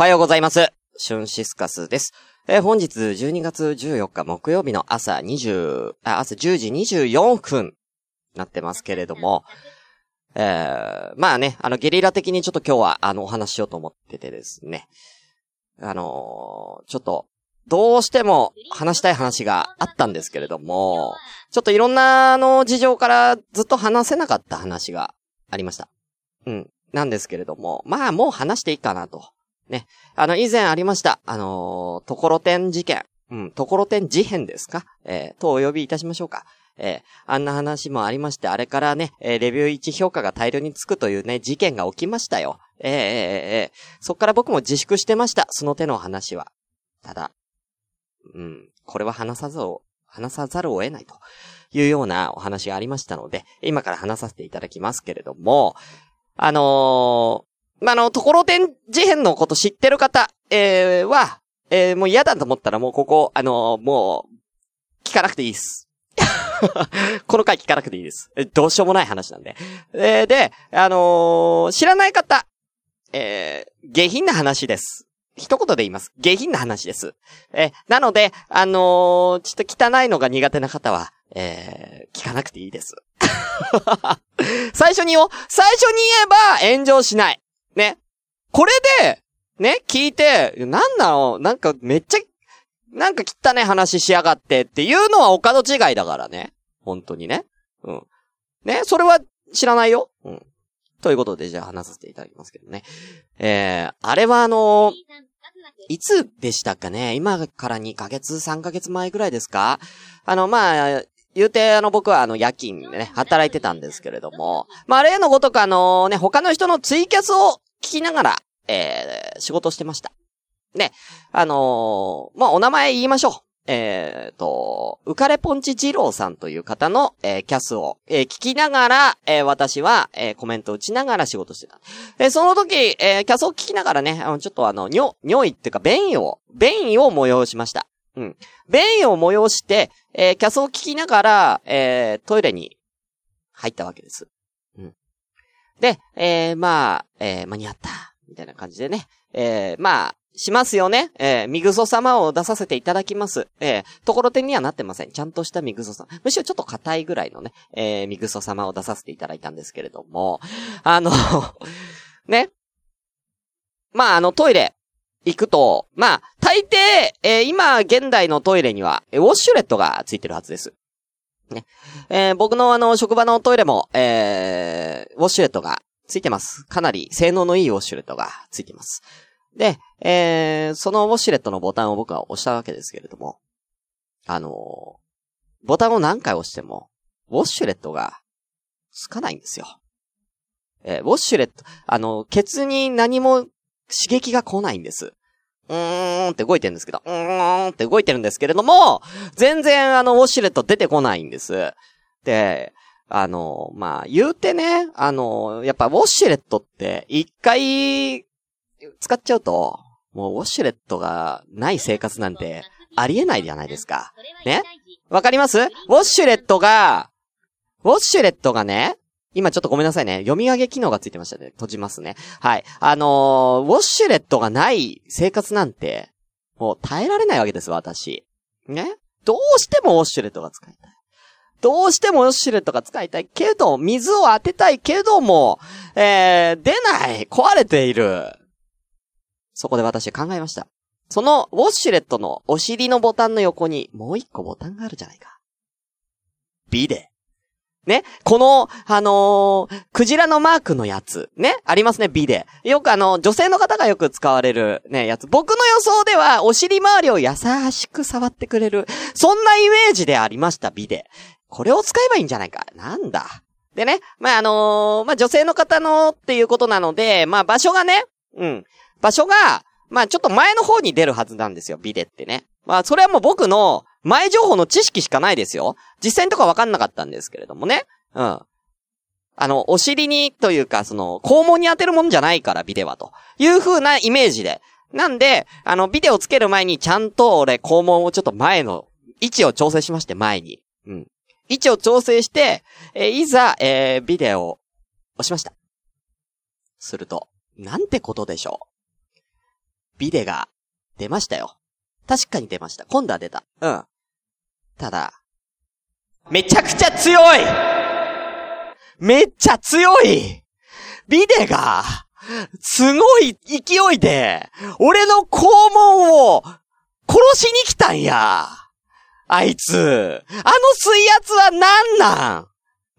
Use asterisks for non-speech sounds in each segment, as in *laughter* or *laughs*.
おはようございます。シュンシスカスです。えー、本日12月14日木曜日の朝20、あ、朝10時24分なってますけれども、えー、まあね、あの、ゲリラ的にちょっと今日は、あの、お話ししようと思っててですね。あのー、ちょっと、どうしても話したい話があったんですけれども、ちょっといろんな、あの、事情からずっと話せなかった話がありました。うん。なんですけれども、まあもう話していいかなと。ね。あの、以前ありました。あのー、ところてん事件。うん、ところてん事変ですか？えー、とお呼びいたしましょうか。えー、あんな話もありまして、あれからね、えー、レビュー1評価が大量につくというね、事件が起きましたよ。えー、えー、え、そっから僕も自粛してました。その手の話は。ただ、うん、これは話さずを、話さざるを得ないというようなお話がありましたので、今から話させていただきますけれども、あの、まあ、の、ところてん事変のこと知ってる方、えー、は、えー、もう嫌だと思ったらもうここ、あのー、もう、聞かなくていいです。*laughs* この回聞かなくていいです。どうしようもない話なんで。えー、で、あのー、知らない方、えー、下品な話です。一言で言います。下品な話です。え、なので、あのー、ちょっと汚いのが苦手な方は、えー、聞かなくていいです。*laughs* 最初によ、最初に言えば炎上しない。これで、ね、聞いて、なんなの？なんかめっちゃ、なんか汚い話しやがってっていうのはお門違いだからね。本当にね。うん。ね、それは知らないよ。うん。ということで、じゃあ話させていただきますけどね。えー、あれはあのー、いつでしたかね？今から2ヶ月、3ヶ月前ぐらいですか？あの、まあ、言うて、あの、僕はあの、夜勤でね、働いてたんですけれども、まあ、例のごとくあのね、他の人のツイキャスを聞きながら、えー、仕事してました。ね、あのー、まあ、お名前言いましょう。えー、と、浮かれポンチ二郎さんという方の、えー、キャスを、えー、聞きながら、えー、私は、えー、コメント打ちながら仕事してた。えー、その時、えー、キャスを聞きながらね、あの、ちょっとあの、尿、尿意っていうか、便意を、便意を催しました。うん。便意を催して、えー、キャスを聞きながら、えー、トイレに入ったわけです。で、えー、まあ、えー、間に合った。みたいな感じでね。えー、まあ、しますよね。えー、ミグソ様を出させていただきます。えー、ところてんにはなってません。ちゃんとしたミグソ様。むしろちょっと硬いぐらいのね、えー、ミグソ様を出させていただいたんですけれども、あの *laughs* ね。まあ、あの、トイレ、行くと、まあ、大抵、えー、今、現代のトイレには、ウォッシュレットがついてるはずです。ね。えー、僕のあの、職場のトイレも、えー、ウォッシュレットがついてます。かなり性能のいいウォッシュレットがついてます。で、えー、そのウォッシュレットのボタンを僕は押したわけですけれども、あのー、ボタンを何回押しても、ウォッシュレットがつかないんですよ。えー、ウォッシュレット、あの、ケツに何も刺激が来ないんです。うーんって動いてるんですけど、うーんって動いてるんですけれども、全然あの、ウォシュレット出てこないんです。で、あの、まあ、言うてね、あの、やっぱウォッシュレットって、一回、使っちゃうと、もうウォッシュレットがない生活なんて、ありえないじゃないですか。ね？わかります？ウォッシュレットが、ウォッシュレットがね、今ちょっとごめんなさいね。読み上げ機能がついてましたね。閉じますね。はい。あのー、ウォッシュレットがない生活なんて、もう耐えられないわけです、私。ね？どうしてもウォッシュレットが使いたい。どうしてもウォッシュレットが使いたいけど、水を当てたいけども、えー、出ない壊れているそこで私考えました。そのウォッシュレットのお尻のボタンの横にもう一個ボタンがあるじゃないか。ビデ。ね。この、あのー、クジラのマークのやつ。ね。ありますね、ビデ。よくあの、女性の方がよく使われるね、やつ。僕の予想では、お尻周りを優しく触ってくれる。そんなイメージでありました、ビデ。これを使えばいいんじゃないか。なんだ。でね、まあ、あのー、まあ、女性の方のっていうことなので、まあ、場所がね、うん。場所が、まあ、ちょっと前の方に出るはずなんですよ、ビデってね。まあ、それはもう僕の前情報の知識しかないですよ。実践とかわかんなかったんですけれどもね。うん。あの、お尻にというか、その、肛門に当てるもんじゃないから、ビデはと。いう風なイメージで。なんで、あの、ビデをつける前にちゃんと俺、肛門をちょっと前の位置を調整しまして、前に。うん。位置を調整して、えー、いざ、えー、ビデオを押しました。すると、なんてことでしょう。ビデが出ましたよ。確かに出ました。今度は出た。うん。ただ、めちゃくちゃ強いめっちゃ強いビデが、すごい勢いで、俺の肛門を殺しに来たんや。あいつ。あの水圧は何な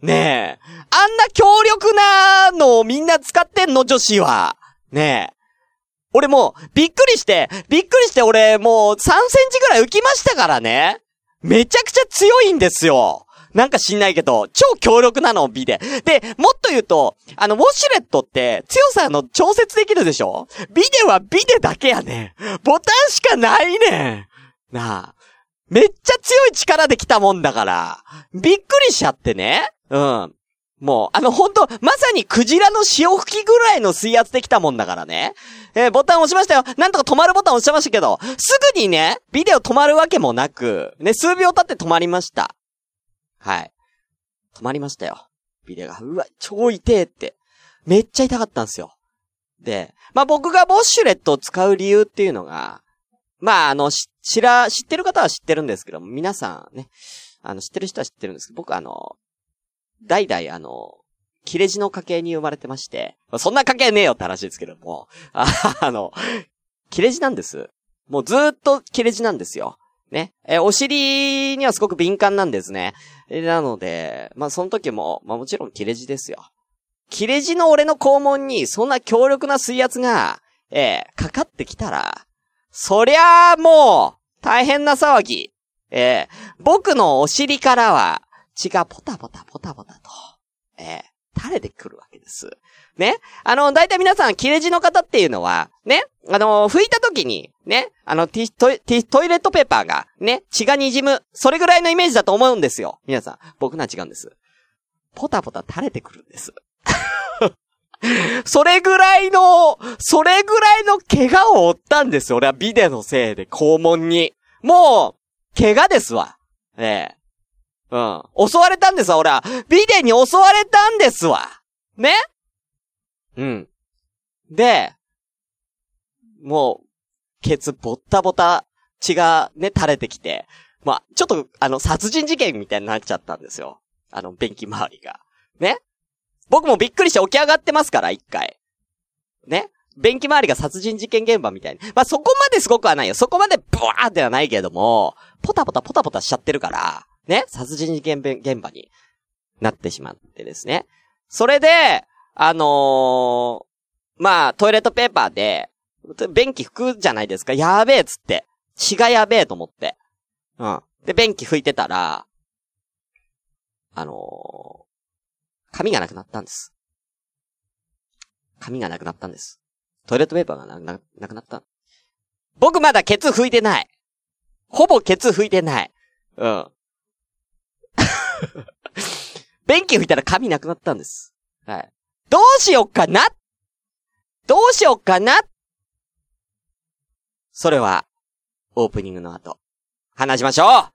ん？ねえ。あんな強力なのをみんな使ってんの女子は。ねえ。俺もう、びっくりして、びっくりして俺もう3センチぐらい浮きましたからね。めちゃくちゃ強いんですよ。なんか知んないけど、超強力なの、ビで。で、もっと言うと、あの、ウォシュレットって強さの調節できるでしょ？ビデはビデだけやねボタンしかないね。なあ。めっちゃ強い力で来たもんだから。びっくりしちゃってね。うん。もう、あの、ほんと、まさにクジラの潮吹きぐらいの水圧で来たもんだからね。えー、ボタン押しましたよ。なんとか止まるボタン押しましたけど、すぐにね、ビデオ止まるわけもなく、ね、数秒経って止まりました。はい。止まりましたよ。ビデオが。うわ、超痛えって。めっちゃ痛かったんですよ。で、まあ、僕がボッシュレットを使う理由っていうのが、まあ、あの、知ら、知ってる方は知ってるんですけど皆さんね、あの、知ってる人は知ってるんですけど、僕あの、代々あの、切れ字の家系に生まれてまして、そんな家系ねえよって話ですけども、あの、切れ字なんです。もうずっと切れ字なんですよ。ね。え、お尻にはすごく敏感なんですね。え、なので、まあ、その時も、まあ、もちろん切れ字ですよ。切れ字の俺の肛門に、そんな強力な水圧が、えー、かかってきたら、そりゃあ、もう、大変な騒ぎ。えー、僕のお尻からは、血がポタポタポタポタと、えー、垂れてくるわけです。ね。あの、だいたい皆さん、切れ字の方っていうのは、ね。あの、拭いた時に、ね。あの、ティトイ、ティ、トイレットペーパーが、ね。血が滲む。それぐらいのイメージだと思うんですよ。皆さん。僕な違うんです。ポタポタ垂れてくるんです。*laughs* それぐらいの、それぐらいの怪我を負ったんですよ。俺はビデのせいで、肛門に。もう、怪我ですわ。ええうん。襲われたんですわ、俺は。ビデに襲われたんですわ。ね？うん。で、もう、ケツボッタボタ、血がね、垂れてきて、まあ、ちょっと、あの、殺人事件みたいになっちゃったんですよ。あの、便器周りが。ね？僕もびっくりして起き上がってますから、一回。ね？便器周りが殺人事件現場みたいに。まあ、そこまですごくはないよ。そこまでブワーってはないけれども、ポタポタポタポタしちゃってるから、ね、殺人事件現場になってしまってですね。それで、あのー、まあ、トイレットペーパーで、便器拭くじゃないですか。やべえっつって。血がやべえと思って。うん。で、便器拭いてたら、あのー、髪がなくなったんです。髪がなくなったんです。トイレットペーパーがな、な、なくなった。僕まだケツ拭いてない。ほぼケツ拭いてない。うん。*laughs* 便器拭いたら髪なくなったんです。はい。どうしよっかな？どうしよっかな？それは、オープニングの後、話しましょう。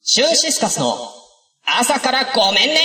シューシスカスの朝からごめんね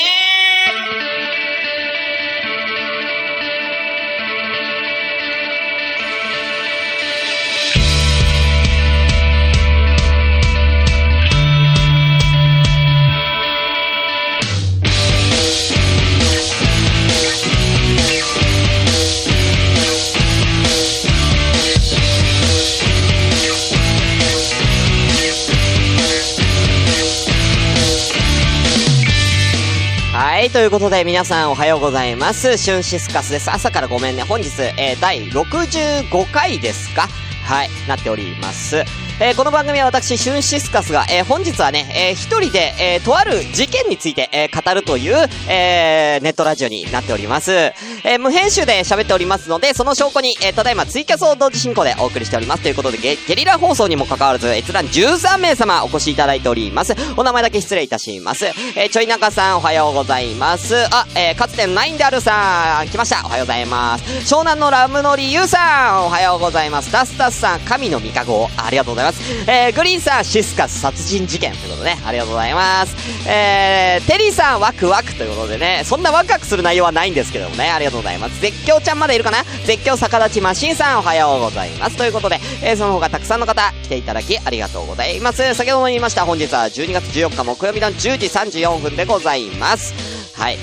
ということで皆さんおはようございます。シュンシスカスです。朝からごめんね。本日、えー、第65回ですか？はい、なっております。えー、この番組は私、シュンシスカスが、えー、本日はね、えー、一人で、えー、とある事件について、えー、語るという、えー、ネットラジオになっております。えー、無編集で喋っておりますので、その証拠に、えー、ただいまツイキャスを同時進行でお送りしております。ということで、ゲゲリラ放送にも関わらず、閲覧13名様お越しいただいております。お名前だけ失礼いたします。えー、ちょいなかさん、おはようございます。あ、えー、かつてのナインであるさん、来ました。おはようございます。湘南のラムノリユウさん、おはようございます。ダスタスさん、神の御加護、ありがとうございます。ます。えー、グリーンさん、シスカス殺人事件ということでね、ありがとうございます。えー、テリーさん、ワクワクということでね、そんなワクワクする内容はないんですけどもね、ありがとうございます。絶叫ちゃんまでいるかな？絶叫逆立ちマシンさん、おはようございます。ということで、えー、その他たくさんの方、来ていただき、ありがとうございます。先ほども言いました、本日は12月14日木曜日の10時34分でございます。はい。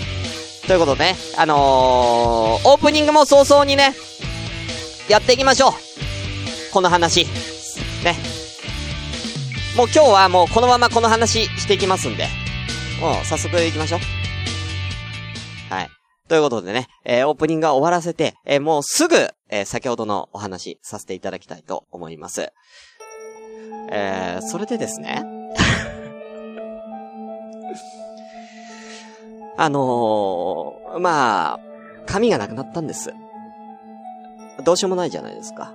ということでね、あのー、オープニングも早々にね、やっていきましょう。この話。ね。もう今日はもうこのままこの話していきますんで、もう早速行きましょう。はい。ということでね、えー、オープニングが終わらせて、えー、もうすぐ、えー、先ほどのお話させていただきたいと思います。えー、それでですね。*laughs* あのー、まあ、髪がなくなったんです。どうしようもないじゃないですか。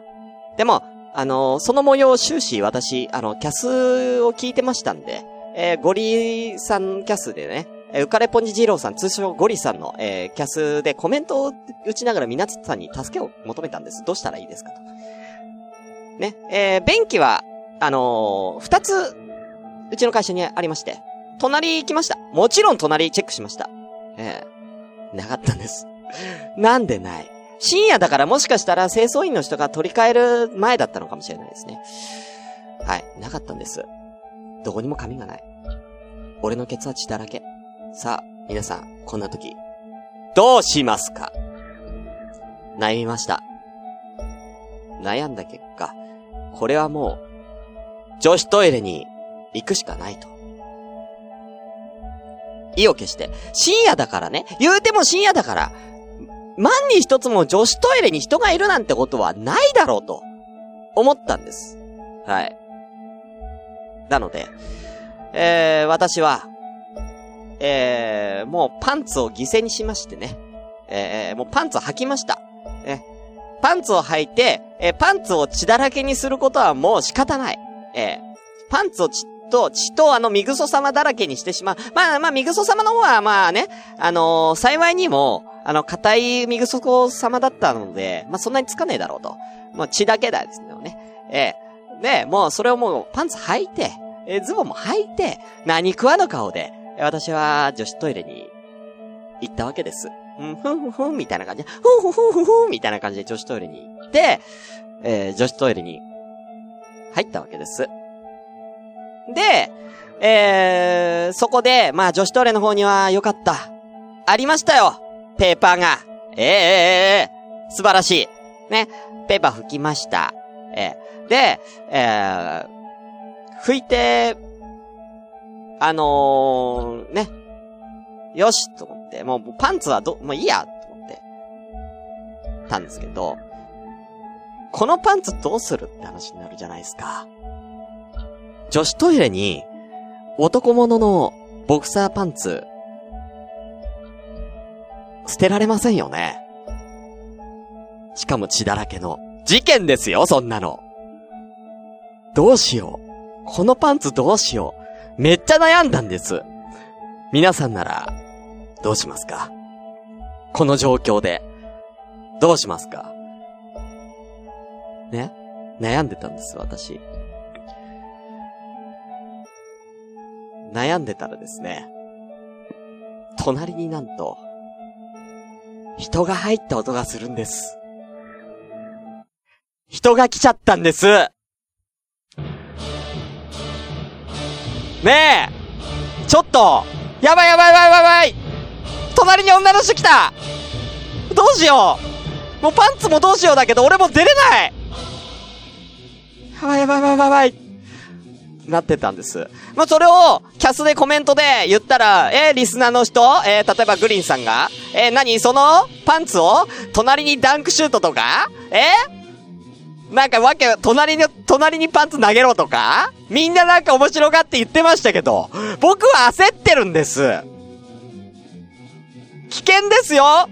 でも、あの、その模様終始私、あの、キャスを聞いてましたんで、えー、ゴリさんキャスでね、えー、浮かれポンジ二郎さん、通称ゴリさんの、えー、キャスでコメントを打ちながらみなつさんに助けを求めたんです。どうしたらいいですかと。ね、えー、便器は、あのー、二つ、うちの会社にありまして、隣行きました。もちろん隣チェックしました。ええー、なかったんです。なんでない深夜だからもしかしたら清掃員の人が取り替える前だったのかもしれないですね。はい、なかったんです。どこにも髪がない。俺のケツは血だらけ。さあ、皆さん、こんな時、どうしますか？悩みました。悩んだ結果、これはもう、女子トイレに行くしかないと。意を消して。深夜だからね。言うても深夜だから、万に一つも女子トイレに人がいるなんてことはないだろうと、思ったんです。はい。なので、えー、私は、えー、もうパンツを犠牲にしましてね。えー、もうパンツ履きました。え、パンツを履いて、えー、パンツを血だらけにすることはもう仕方ない。えー、パンツを血と、血とあの、ミグソ様だらけにしてしまう。まあまあ、ミグソ様の方はまあね、あのー、幸いにも、あの、硬いミグソ様だったので、まあそんなにつかねえだろうと。まあ血だけだですね。ええで、もうそれをもうパンツ履いて、えズボンも履いて、何食わぬ顔で、私は女子トイレに行ったわけです。うん、ふんふんふんみたいな感じで、ふんふんふんふんふんみたいな感じで女子トイレに行って、えー、女子トイレに入ったわけです。で、えー、そこで、まあ女子トイレの方には良かった。ありましたよペーパーが。ええー、え、素晴らしい。ね。ペーパー拭きました。えー、で、えー、拭いて、あのー、ね。よしと思って、もうパンツはど、もういいやと思って、たんですけど、このパンツどうするって話になるじゃないですか。女子トイレに、男物のボクサーパンツ、捨てられませんよね。しかも血だらけの。事件ですよ、そんなの。どうしよう。このパンツどうしよう。めっちゃ悩んだんです。皆さんなら、どうしますか？この状況で、どうしますか？ね？悩んでたんです、私。悩んでたらですね、隣になんと、人が入った音がするんです。人が来ちゃったんです。ねえ。ちょっと。やばいやばいやばいやばい。隣に女の人来た。どうしよう。もうパンツもどうしようだけど俺も出れない。やばいやばいやばいやばい。なってたんです。まあ、それを、キャスでコメントで言ったら、えー、リスナーの人えー、例えばグリーンさんが、えー、何その、パンツを、隣にダンクシュートとかえー、なんかわけ、隣に、隣にパンツ投げろとかみんななんか面白がって言ってましたけど、僕は焦ってるんです。危険ですよ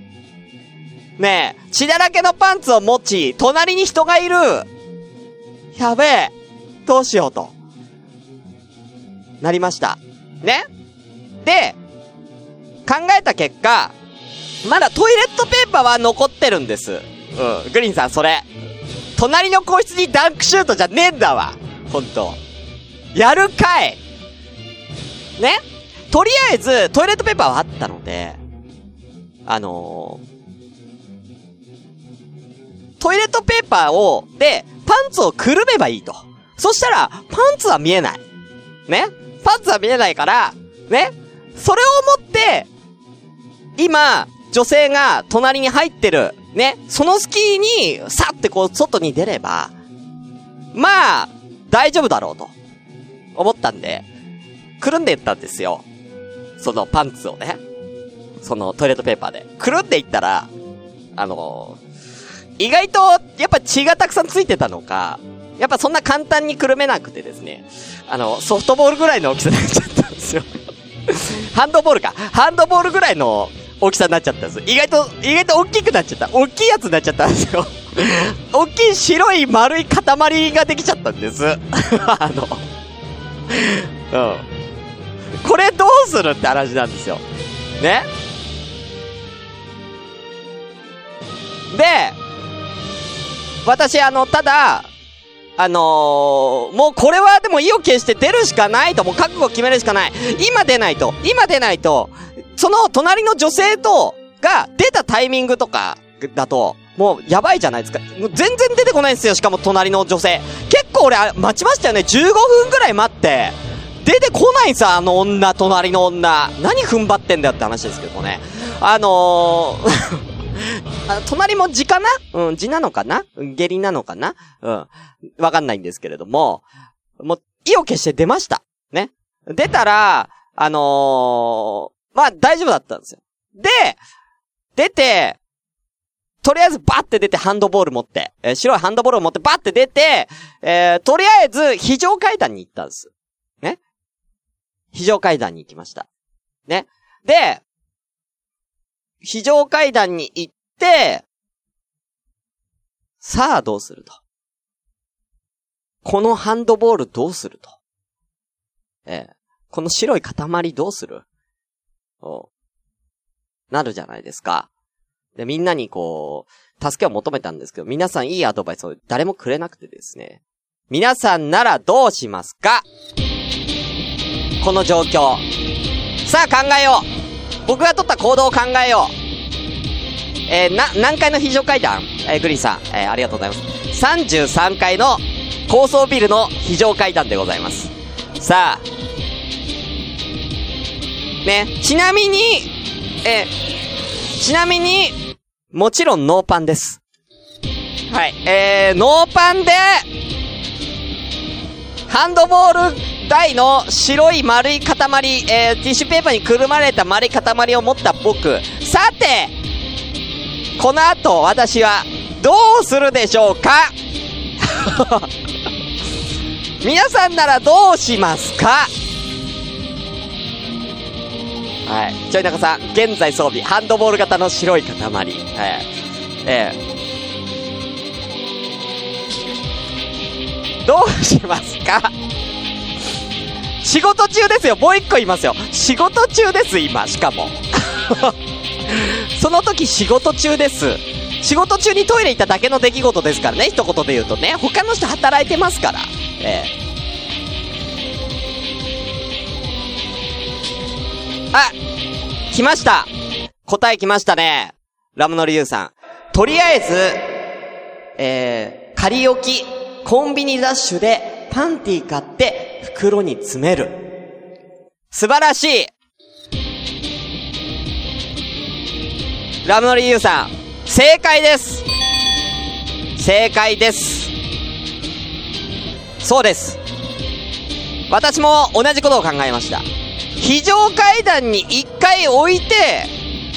ねえ、血だらけのパンツを持ち、隣に人がいる。やべえ。どうしようと。なりました。ねで、考えた結果、まだトイレットペーパーは残ってるんです。うん。グリーンさん、それ。隣の個室にダンクシュートじゃねえんだわ。ほんと。やるかいねとりあえず、トイレットペーパーはあったので、あのー、トイレットペーパーを、で、パンツをくるめばいいと。そしたら、パンツは見えない。ねパンツは見えないから、ねそれをもって、今、女性が隣に入ってる、ねその隙に、さってこう、外に出れば、まあ、大丈夫だろうと。思ったんで、くるんでいったんですよ。そのパンツをね。そのトイレットペーパーで。くるんでいったら、あのー、意外と、やっぱ血がたくさんついてたのか、やっぱそんな簡単にくるめなくてですね、あの、ソフトボールぐらいの大きさになっちゃったんですよ。*laughs* ハンドボールか。ハンドボールぐらいの大きさになっちゃったんです。意外と、意外と大きくなっちゃった。大きいやつになっちゃったんですよ。*laughs* 大きい白い丸い塊ができちゃったんです。*laughs* あの、うん。これどうするって話なんですよ。ねで、私あの、ただ、あのー、もうこれはでも意を決して出るしかないと、もう覚悟決めるしかない。今出ないと、今出ないと、その隣の女性と、が出たタイミングとかだと、もうやばいじゃないですか。もう全然出てこないんですよ、しかも隣の女性。結構俺、待ちましたよね。15分くらい待って。出てこないさ、あの女、隣の女。何踏ん張ってんだよって話ですけどね。あのーあ隣も字かな？うん、字なのかな？下痢なのかな？うん。わかんないんですけれども、もう、意を決して出ました。ね。出たら、あのー、まあ、大丈夫だったんですよ。で、出て、とりあえずバッて出てハンドボール持って、えー、白いハンドボールを持ってバッて出て、えー、とりあえず非常階段に行ったんです。ね。非常階段に行きました。ね。で、非常階段に行って、さあどうすると。このハンドボールどうすると。えー、この白い塊どうするおなるじゃないですか。で、みんなにこう、助けを求めたんですけど、皆さんいいアドバイスを誰もくれなくてですね。皆さんならどうしますか？この状況。さあ考えよう僕が取った行動を考えようえー、な、何階の非常階段？えー、グリーンさん、えー、ありがとうございます。33階の高層ビルの非常階段でございます。さあ、ね、ちなみに、えー、ちなみに、もちろんノーパンです。はい。えー、ノーパンで、ハンドボール台の白い丸い塊、えー、ティッシュペーパーにくるまれた丸い塊を持った僕。さて、この後私はどうするでしょうか？*laughs* 皆さんならどうしますか？はい。ちょい中さん、現在装備、ハンドボール型の白い塊。はい。えー、どうしますか？仕事中ですよ。もう一個いますよ。仕事中です、今、しかも。*laughs* その時仕事中です。仕事中にトイレ行っただけの出来事ですからね、一言で言うとね。他の人働いてますから。ええあ来ました答え来ましたね。ラムノリユーさん。とりあえず、えー、仮置き、コンビニダッシュでパンティ買って袋に詰める。素晴らしいラムノリユーさん、正解です正解です。そうです。私も同じことを考えました。非常階段に一回置いて、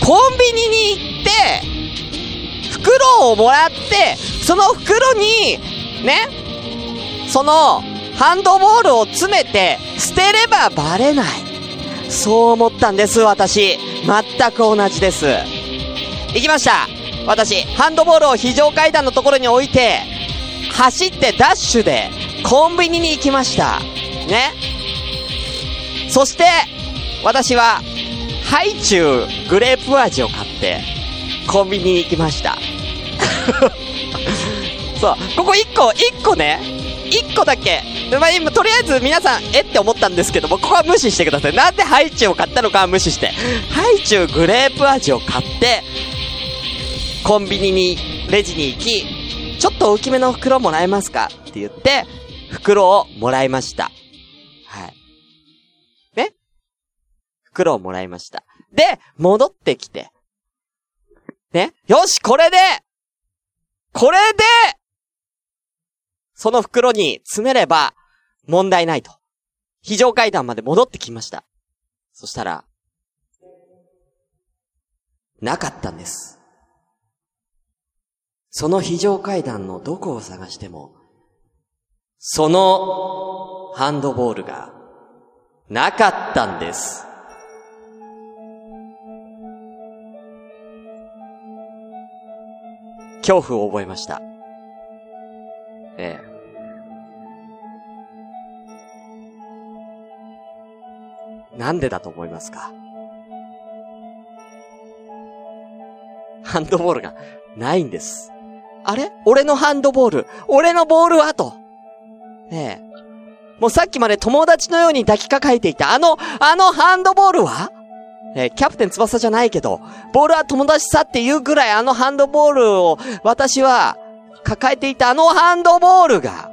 コンビニに行って、袋をもらって、その袋に、ね、その、ハンドボールを詰めて、捨てればバレない。そう思ったんです、私。全く同じです。行きました。私、ハンドボールを非常階段のところに置いて、走ってダッシュで、コンビニに行きました。ね。そして、私は、ハイチュウグレープ味を買って、コンビニに行きました。*laughs* そう、ここ一個、一個ね、一個だけ、まあ、今、とりあえず皆さん、えって思ったんですけども、ここは無視してください。なんでハイチュウを買ったのかは無視して。ハイチュウグレープ味を買って、コンビニに、レジに行き、ちょっと大きめの袋もらえますかって言って、袋をもらいました。はい。ね？袋をもらいました。で、戻ってきて。ね？よし、これでこれでその袋に詰めれば問題ないと。非常階段まで戻ってきました。そしたら、なかったんです。その非常階段のどこを探しても、そのハンドボールがなかったんです。恐怖を覚えました。ええ。なんでだと思いますか？ハンドボールがないんです。あれ？俺のハンドボール？俺のボールは？と。ねえ。もうさっきまで友達のように抱きかかえていたあの、あのハンドボールは？え、キャプテン翼じゃないけど、ボールは友達さっていうぐらいあのハンドボールを私は抱えていたあのハンドボールが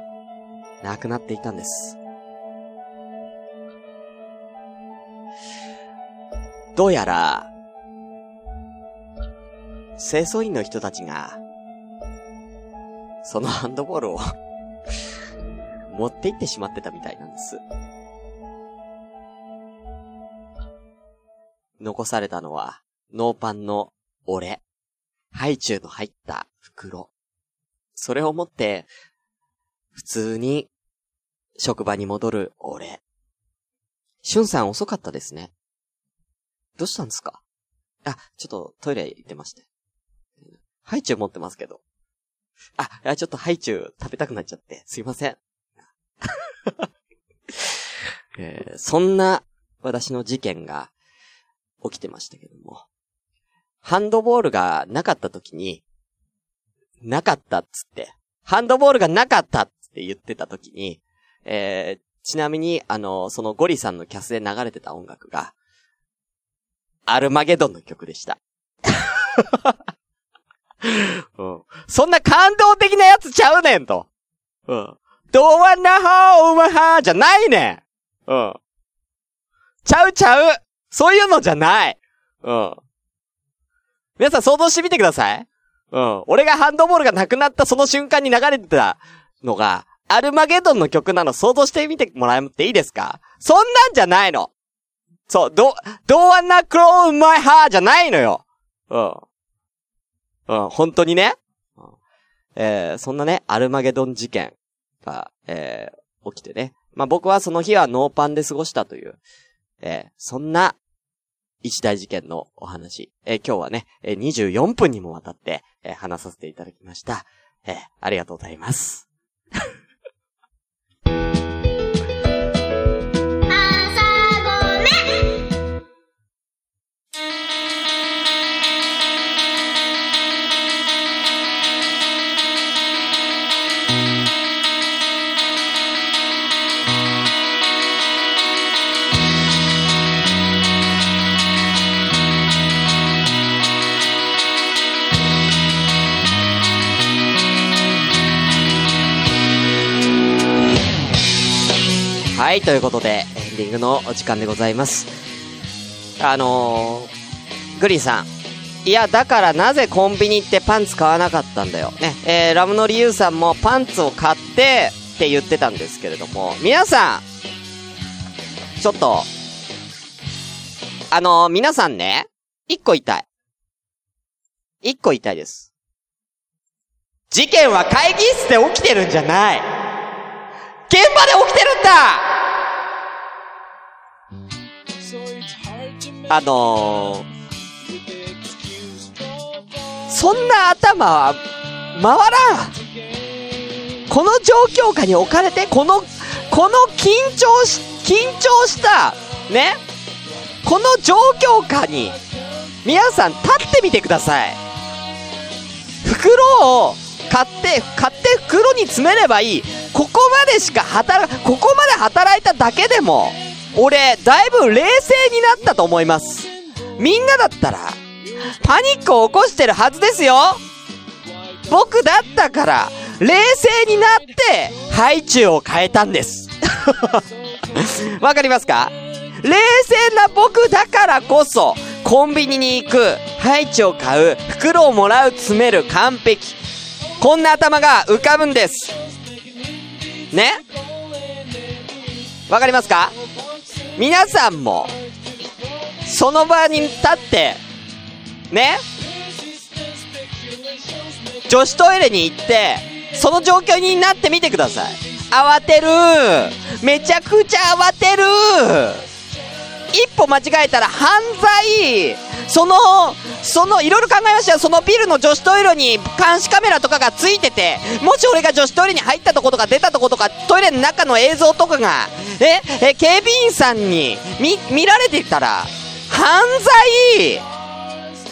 なくなっていたんです。どうやら、清掃員の人たちが、そのハンドボールを *laughs* 持って行ってしまってたみたいなんです。残されたのは、ノーパンの俺。ハイチュウの入った袋。それを持って、普通に、職場に戻る俺。しゅんさん遅かったですね。どうしたんですか？あ、ちょっとトイレ行ってまして。ハイチュウ持ってますけど。あ、ちょっとハイチュウ食べたくなっちゃって、すいません。*laughs* えー、そんな私の事件が起きてましたけども。ハンドボールがなかった時に、なかったっつって、ハンドボールがなかったっって言ってた時に、えー、ちなみに、あの、そのゴリさんのキャスで流れてた音楽が、アルマゲドンの曲でした。*laughs* うん、そんな感動的なやつちゃうねんと。うん。ドアナハーウマハじゃないねん。うん。ちゃうちゃう。そういうのじゃない。うん。皆さん想像してみてください。うん。俺がハンドボールがなくなったその瞬間に流れてたのが、アルマゲドンの曲なの想像してみてもらっていいですか？そんなんじゃないの。そう、ど、ドアナクローマイハーじゃないのよ。うん。うん、本当にね。うん、えー、そんなね、アルマゲドン事件が、えー、起きてね。まあ、僕はその日はノーパンで過ごしたという、えー、そんな一大事件のお話、えー、今日はね、えー、24分にもわたって、えー、話させていただきました。えー、ありがとうございます。はい、ということで、エンディングのお時間でございます。あのー、グリーンさん。いや、だからなぜコンビニってパンツ買わなかったんだよ。ね、えー、ラムのリユウさんもパンツを買ってって言ってたんですけれども、皆さん、ちょっと、あのー、皆さんね、一個言いたい。一個言いたいです。事件は会議室で起きてるんじゃない現場で起きてるんだあのー、そんな頭は回らんこの状況下に置かれて、この、この緊張し、緊張した、ね、この状況下に、皆さん立ってみてください。袋を買って、買って袋に詰めればいい。ここまでしか働、ここまで働いただけでも、俺、だいぶ冷静になったと思います。みんなだったら、パニックを起こしてるはずですよ僕だったから、冷静になって、ハイチュウを変えたんです。*laughs* わかりますか？冷静な僕だからこそ、コンビニに行く、ハイチュウを買う、袋をもらう、詰める、完璧。こんな頭が浮かぶんです。ね？わかりますか？皆さんも、その場に立って、ね女子トイレに行って、その状況になってみてください。慌てるめちゃくちゃ慌てる一歩間違えたら犯罪その、その、いろいろ考えましたよ。そのビルの女子トイレに監視カメラとかがついてて、もし俺が女子トイレに入ったとことか出たとことか、トイレの中の映像とかが、え、え、警備員さんに見、見られていたら、犯罪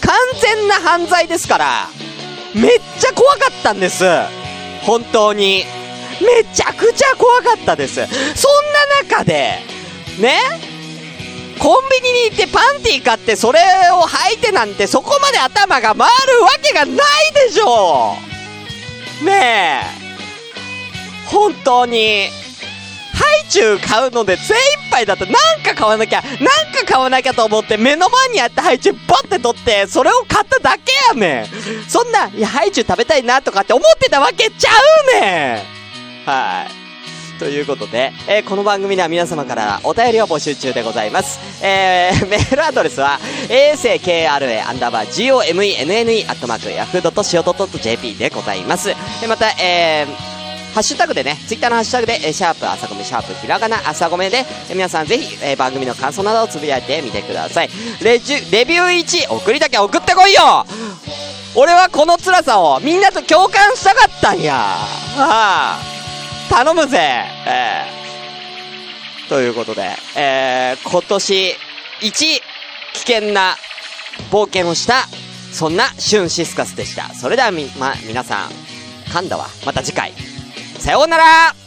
完全な犯罪ですから、めっちゃ怖かったんです。本当に。めちゃくちゃ怖かったです。そんな中で、ねコンビニに行ってパンティー買ってそれを履いてなんてそこまで頭が回るわけがないでしょうねえ。本当に。ハイチュウ買うので精一杯だった。なんか買わなきゃ、なんか買わなきゃと思って目の前にあったハイチュウボって取って、それを買っただけやねん。そんな、いや、ハイチュウ食べたいなとかって思ってたわけちゃうねん。はい。ということで、えー、この番組では皆様からお便りを募集中でございます。えー、*laughs* メールアドレスは、a s k r a アンダーバー g o m e n n e アットマーク yahoo.co.jp でございます。えまた、えー、ハッシュタグでね、ツイッターのハッシュタグで、えシャープ朝ごめ、シャープひらがな朝ごめで、え皆さんぜひ、え番組の感想などをつぶやいてみてください。レジュ、レビュー1、送りだけ送ってこいよ俺はこの辛さをみんなと共感したかったんや。はあ頼むぜえー、ということで、えー、今年一危険な冒険をした、そんなシュンシスカスでした。それではみ、ま、皆さん、噛んだわ。また次回。さようなら